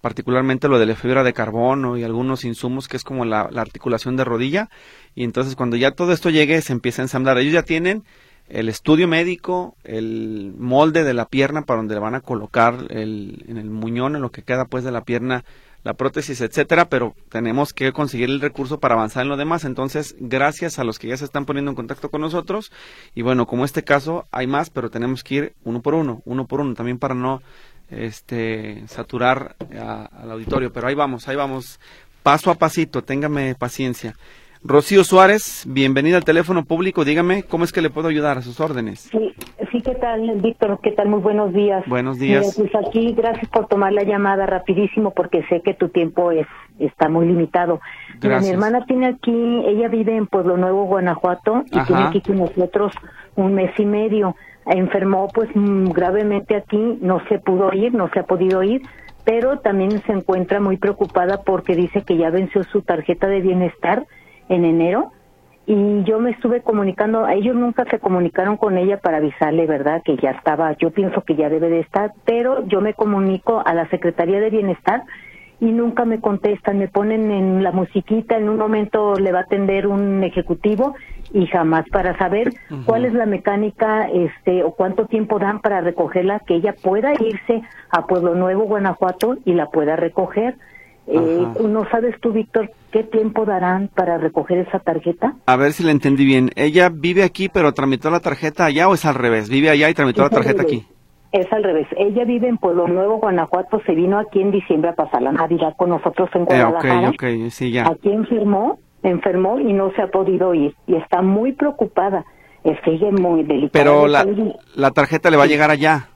particularmente lo de la fibra de carbono y algunos insumos que es como la, articulación de rodilla. Y entonces cuando ya todo esto llegue se empieza a ensamblar. Ellos ya tienen el estudio médico, el molde de la pierna para donde le van a colocar el, en el muñón, en lo que queda pues de la pierna, la prótesis, etcétera, pero tenemos que conseguir el recurso para avanzar en lo demás. Entonces, gracias a los que ya se están poniendo en contacto con nosotros. Y bueno, como este caso, hay más, pero tenemos que ir uno por uno, uno por uno, también para no este, saturar al auditorio. Pero ahí vamos, ahí vamos, paso a pasito, téngame paciencia. Rocío Suárez, bienvenida al teléfono público. Dígame, ¿cómo es que le puedo ayudar a sus órdenes? Sí, sí, ¿qué tal, Víctor? ¿Qué tal? Muy buenos días. Buenos días. pues aquí, gracias por tomar la llamada rapidísimo porque sé que tu tiempo es está muy limitado. Gracias. mi hermana tiene aquí, ella vive en Pueblo Nuevo, Guanajuato, y tiene aquí con nosotros un mes y medio. Enfermó pues mm, gravemente aquí, no se pudo ir, no se ha podido ir, pero también se encuentra muy preocupada porque dice que ya venció su tarjeta de bienestar en enero y yo me estuve comunicando, ellos nunca se comunicaron con ella para avisarle, ¿verdad? Que ya estaba, yo pienso que ya debe de estar, pero yo me comunico a la Secretaría de Bienestar y nunca me contestan, me ponen en la musiquita, en un momento le va a atender un ejecutivo y jamás para saber cuál es la mecánica este o cuánto tiempo dan para recogerla, que ella pueda irse a Pueblo Nuevo, Guanajuato y la pueda recoger. Eh, ¿No sabes tú, Víctor, qué tiempo darán para recoger esa tarjeta? A ver si la entendí bien. ¿Ella vive aquí pero tramitó la tarjeta allá o es al revés? ¿Vive allá y tramitó la tarjeta aquí? Es al revés. Ella vive en Pueblo Nuevo, Guanajuato. Se vino aquí en diciembre a pasar la Navidad con nosotros en eh, Guadalajara. sí, ya. Aquí enfermó, enfermó y no se ha podido ir. Y está muy preocupada. Sigue muy delicada. Pero la, la tarjeta le va a llegar allá.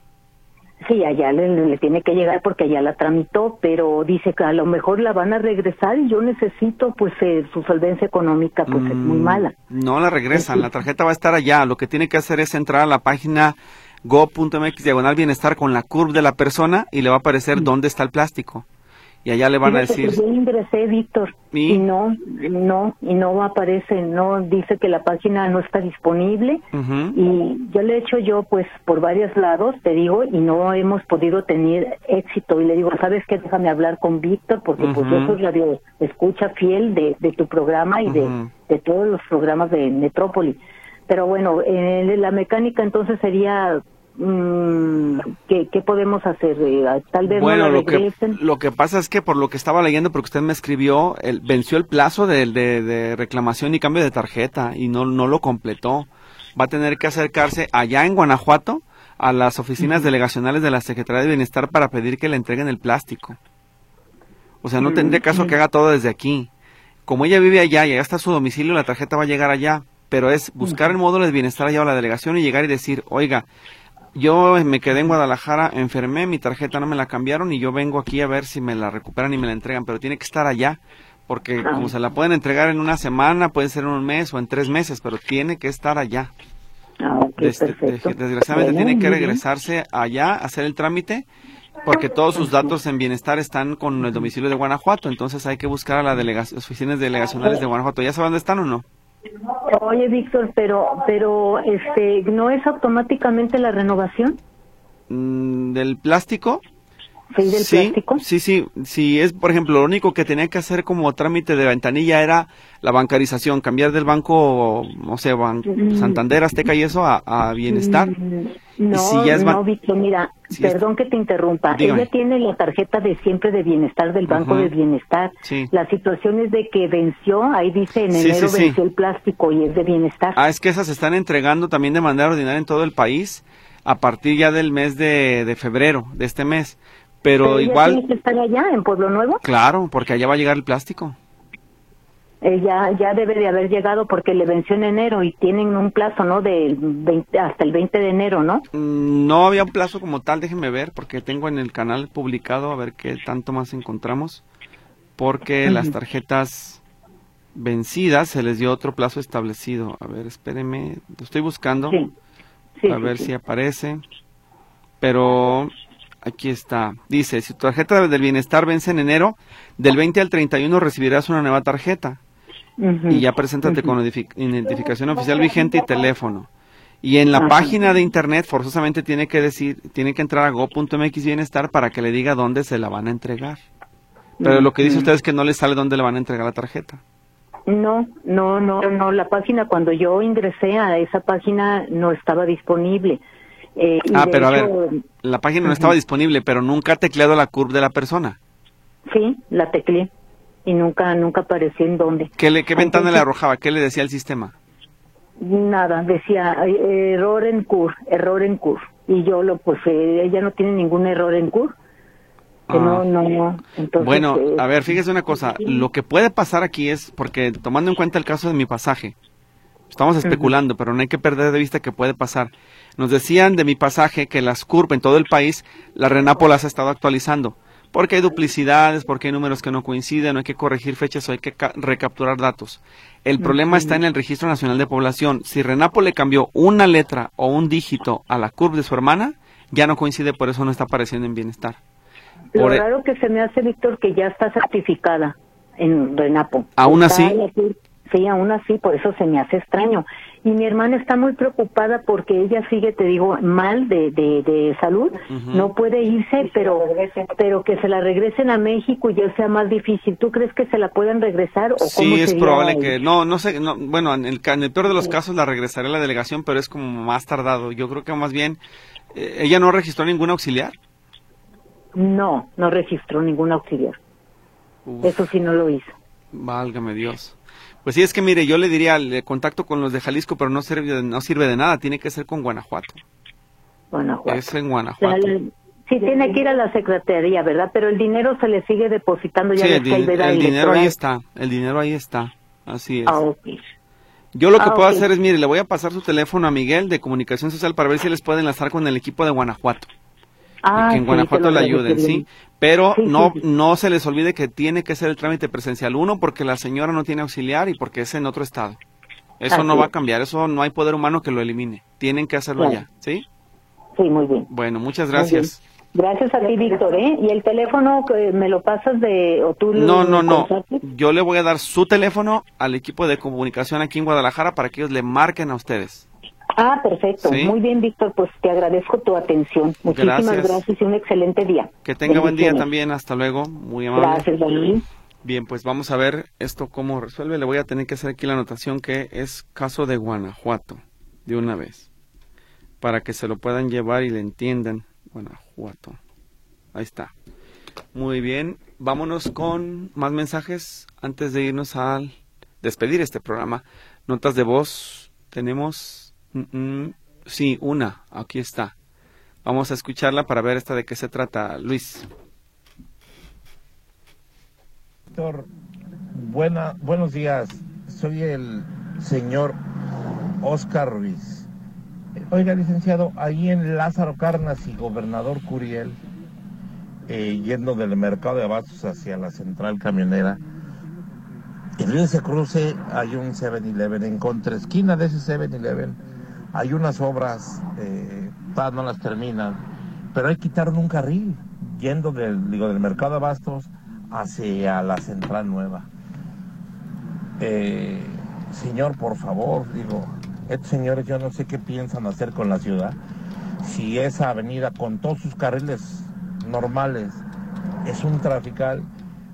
Sí, allá le, tiene que llegar porque allá la tramitó, pero dice que a lo mejor la van a regresar y yo necesito, pues eh, su solvencia económica pues es muy mm, mala. No la regresan, la tarjeta va a estar allá. Lo que tiene que hacer es entrar a la página go.mx diagonal bienestar con la curva de la persona y le va a aparecer dónde está el plástico y allá le van a decir. yo ingresé, Víctor, ¿Y? no, no, y no aparece, no, dice que la página no está disponible y yo le he hecho yo pues por varios lados, te digo, y no hemos podido tener éxito y le digo, ¿sabes qué? Déjame hablar con Víctor porque pues yo soy radio escucha fiel de, de tu programa y de, de todos los programas de Metrópoli. Pero bueno, eh, la mecánica entonces sería Mm, ¿qué, podemos hacer? Eh, tal vez bueno, lo, que, lo que pasa es que por lo que estaba leyendo, porque usted me escribió, el, venció el plazo de, de, reclamación y cambio de tarjeta y no, no lo completó. Va a tener que acercarse allá en Guanajuato a las oficinas delegacionales de la Secretaría de Bienestar para pedir que le entreguen el plástico. O sea, no tendría caso que haga todo desde aquí. Como ella vive allá y allá está su domicilio, la tarjeta va a llegar allá. Pero es buscar el módulo de bienestar allá a la delegación y llegar y decir, oiga, yo me quedé en Guadalajara, enfermé, mi tarjeta no me la cambiaron y yo vengo aquí a ver si me la recuperan y me la entregan, pero tiene que estar allá, porque como se la pueden entregar en una semana, puede ser en un mes o en tres meses, pero tiene que estar allá. Ah, desgraciadamente tiene que regresarse allá, hacer el trámite, porque todos sus datos en bienestar están con el domicilio de Guanajuato, entonces hay que buscar a la las oficinas delegacionales de Guanajuato. ¿Ya sabe dónde están o no? Oye, Víctor, pero, pero, este, ¿no es automáticamente la renovación? Mm, ¿Del plástico? Sí, del plástico. Sí, sí, sí, es, por ejemplo, lo único que tenía que hacer como trámite de ventanilla era la bancarización, cambiar del banco, no sé, mm. Santander, Azteca y eso a, Bienestar. Mm, no, no, Víctor, mira, perdón que te interrumpa. Ella tiene la tarjeta de siempre de bienestar del Banco de Bienestar. La situación es de que venció, ahí dice en enero venció el plástico y es de bienestar. Ah, es que esas se están entregando también de manera ordinaria en todo el país a partir ya del mes de, de febrero, de este mes. Pero, igual... ¿Tiene que estar allá, en Pueblo Nuevo? Claro, porque allá va a llegar el plástico. Eh, ya, ya debe de haber llegado porque le venció en enero y tienen un plazo, ¿no? De hasta el 20 de enero, ¿no? Mm, no había un plazo como tal, déjenme ver, porque tengo en el canal publicado a ver qué tanto más encontramos. Porque las tarjetas vencidas se les dio otro plazo establecido. A ver, espérenme, lo estoy buscando. a ver si aparece. Pero aquí está. Dice, si tu tarjeta del bienestar vence en enero, del 20 al 31 recibirás una nueva tarjeta y ya preséntate con identificación oficial vigente y teléfono. Y en la página de internet forzosamente tiene que decir, tiene que entrar a go.mx bienestar para que le diga dónde se la van a entregar. Pero lo que dice usted es que no le sale dónde le van a entregar la tarjeta. No, no, no, no. La página, cuando yo ingresé a esa página, no estaba disponible. Eh, ah, pero a ver, la página no estaba disponible, pero nunca ha tecleado la curva de la persona. Sí, la tecleé y nunca, nunca apareció en dónde. ¿Qué, le, qué ventana le arrojaba? ¿Qué le decía el sistema? Nada, decía error en CUR, error en CUR. Y yo lo, pues eh, ella no tiene ningún error en CUR. Que no, ah. no, no. bueno, eh, a ver, fíjese una cosa. Lo que puede pasar aquí es, porque tomando en cuenta el caso de mi pasaje, estamos especulando, pero no hay que perder de vista que puede pasar. Nos decían de mi pasaje que las CURP en todo el país, la Renapo las ha estado actualizando porque hay duplicidades, porque hay números que no coinciden, no hay que corregir fechas o hay que recapturar datos. El problema está en el Registro Nacional de Población. Si Renapo le cambió una letra o un dígito a la curva de su hermana, ya no coincide, por eso no está apareciendo en bienestar. Lo e- raro que se me hace, Víctor, que ya está certificada en Renapo. Aún así. Sí, aún así, por eso se me hace extraño. Y mi hermana está muy preocupada porque ella sigue, te digo, mal de, de, salud, no puede irse, pero, pero que se la regresen a México y ya sea más difícil. ¿Tú crees que se la pueden regresar? O sí, es probable que, no, no sé, no, bueno, en el, en el peor de los casos la regresaré a la delegación, pero es como más tardado. Yo creo que más bien, eh, ¿ella no registró ningún auxiliar? No, no registró ningún auxiliar. Eso sí no lo hizo. Válgame Dios. Pues sí, es que mire, yo le diría, le contacto con los de Jalisco, pero no sirve, no sirve de nada, tiene que ser con Guanajuato. Guanajuato. Es en Guanajuato. sí, tiene que ir a la secretaría, ¿verdad? Pero el dinero se le sigue depositando ya sí, el, el dinero ahí está, el dinero ahí está, así es. Ah, Yo lo que ah, puedo hacer es, mire, le voy a pasar su teléfono a Miguel de Comunicación Social para ver si les puede enlazar con el equipo de Guanajuato. Ah, que en Guanajuato le ayuden, ¿sí? Pero no, no se les olvide que tiene que ser el trámite presencial. Uno, porque la señora no tiene auxiliar y porque es en otro estado. Eso no va a cambiar, eso no hay poder humano que lo elimine. Tienen que hacerlo ya, ¿sí? Sí, muy bien. Bueno, muchas gracias. Gracias a ti, Víctor, ¿eh? ¿Y el teléfono que me lo pasas de... o tú No, no, no. Yo le voy a dar su teléfono al equipo de comunicación aquí en Guadalajara para que ellos le marquen a ustedes. Ah, perfecto. Muy bien, Víctor, pues te agradezco tu atención. Muchísimas gracias, y un excelente día. Que tenga buen día también. Hasta luego. Muy amable. Gracias, Daniel. Bien, pues vamos a ver esto cómo resuelve. Le voy a tener que hacer aquí la anotación que es caso de Guanajuato, de una vez, para que se lo puedan llevar y le entiendan. Guanajuato. Ahí está. Muy bien, vámonos con más mensajes antes de irnos al despedir este programa. Notas de voz. Tenemos sí, una, aquí está. Vamos a escucharla para ver esta de qué se trata, Luis. Doctor, buena, buenos días. Soy el señor Oscar Ruiz. Oiga, licenciado, ahí en Lázaro Carnas y Gobernador Curiel, eh, yendo del mercado de abastos hacia la central camionera, en ese cruce hay un 7-Eleven. En contraesquina de ese 7-Eleven hay unas obras, eh, no las terminan, pero hay que quitaron un carril yendo del, digo, del mercado de Abastos hacia la central nueva. Eh, señor, por favor, digo, estos señores yo no sé qué piensan hacer con la ciudad. Si esa avenida con todos sus carriles normales es un trafical,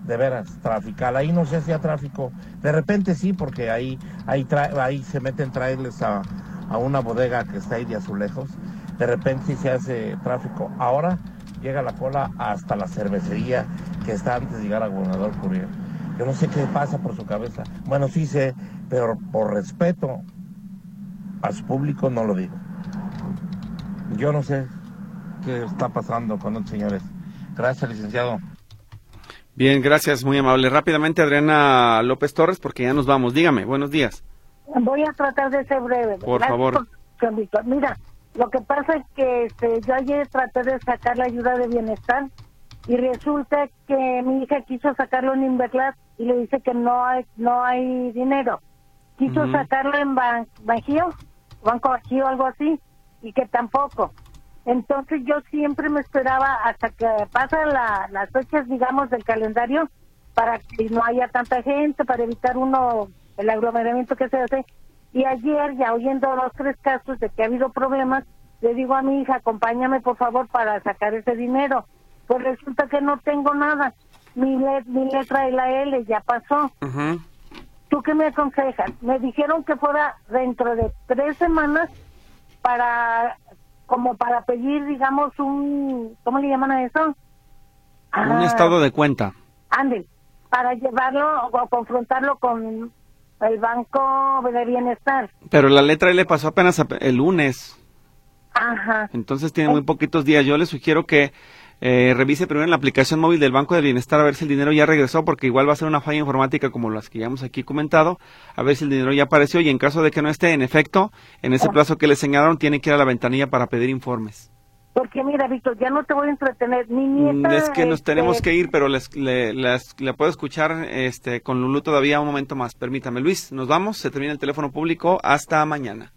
de veras, trafical. Ahí no se hacía tráfico. De repente sí, porque ahí, ahí, ahí se meten trailers a, a una bodega que está ahí de azulejos, de repente se hace tráfico. Ahora llega la cola hasta la cervecería que está antes de llegar a Gobernador Curiel. Yo no sé qué pasa por su cabeza. Bueno, sí sé, pero por respeto a su público no lo digo. Yo no sé qué está pasando con los señores. Gracias, licenciado. Bien, gracias, muy amable. Rápidamente, Adriana López Torres, porque ya nos vamos. Dígame, buenos días. Voy a tratar de ser breve. Por favor. Mira, lo que pasa es que este, yo ayer traté de sacar la ayuda de bienestar y resulta que mi hija quiso sacarlo en Inverlat y le dice que no hay no hay dinero. Quiso sacarlo en ban Banco Bajío, algo así, y que tampoco. Entonces yo siempre me esperaba hasta que pasan las fechas, digamos, del calendario para que no haya tanta gente, para evitar uno el aglomeramiento que se hace. Y ayer, ya oyendo los tres casos de que ha habido problemas, le digo a mi hija, acompáñame por favor para sacar ese dinero. Pues resulta que no tengo nada. Mi, mi letra de la L ya pasó. ¿Tú qué me aconsejas? Me dijeron que fuera dentro de tres semanas para, como para pedir, digamos, un, ¿cómo le llaman a eso? un estado de cuenta. Ande, para llevarlo o confrontarlo con el Banco de Bienestar. Pero la letra L pasó apenas el lunes. Ajá. Entonces tiene muy poquitos días. Yo le sugiero que eh, revise primero en la aplicación móvil del Banco de Bienestar a ver si el dinero ya regresó, porque igual va a ser una falla informática como las que ya hemos aquí comentado, a ver si el dinero ya apareció y en caso de que no esté, en efecto, en ese plazo que le señalaron, tiene que ir a la ventanilla para pedir informes. Porque mira, Víctor, ya no te voy a entretener. Mi nieta... Mm, es que nos tenemos este que ir, pero les, le, puedo escuchar este, con Lulú todavía un momento más. Permítame, Luis, nos vamos, se termina el teléfono público. Hasta mañana.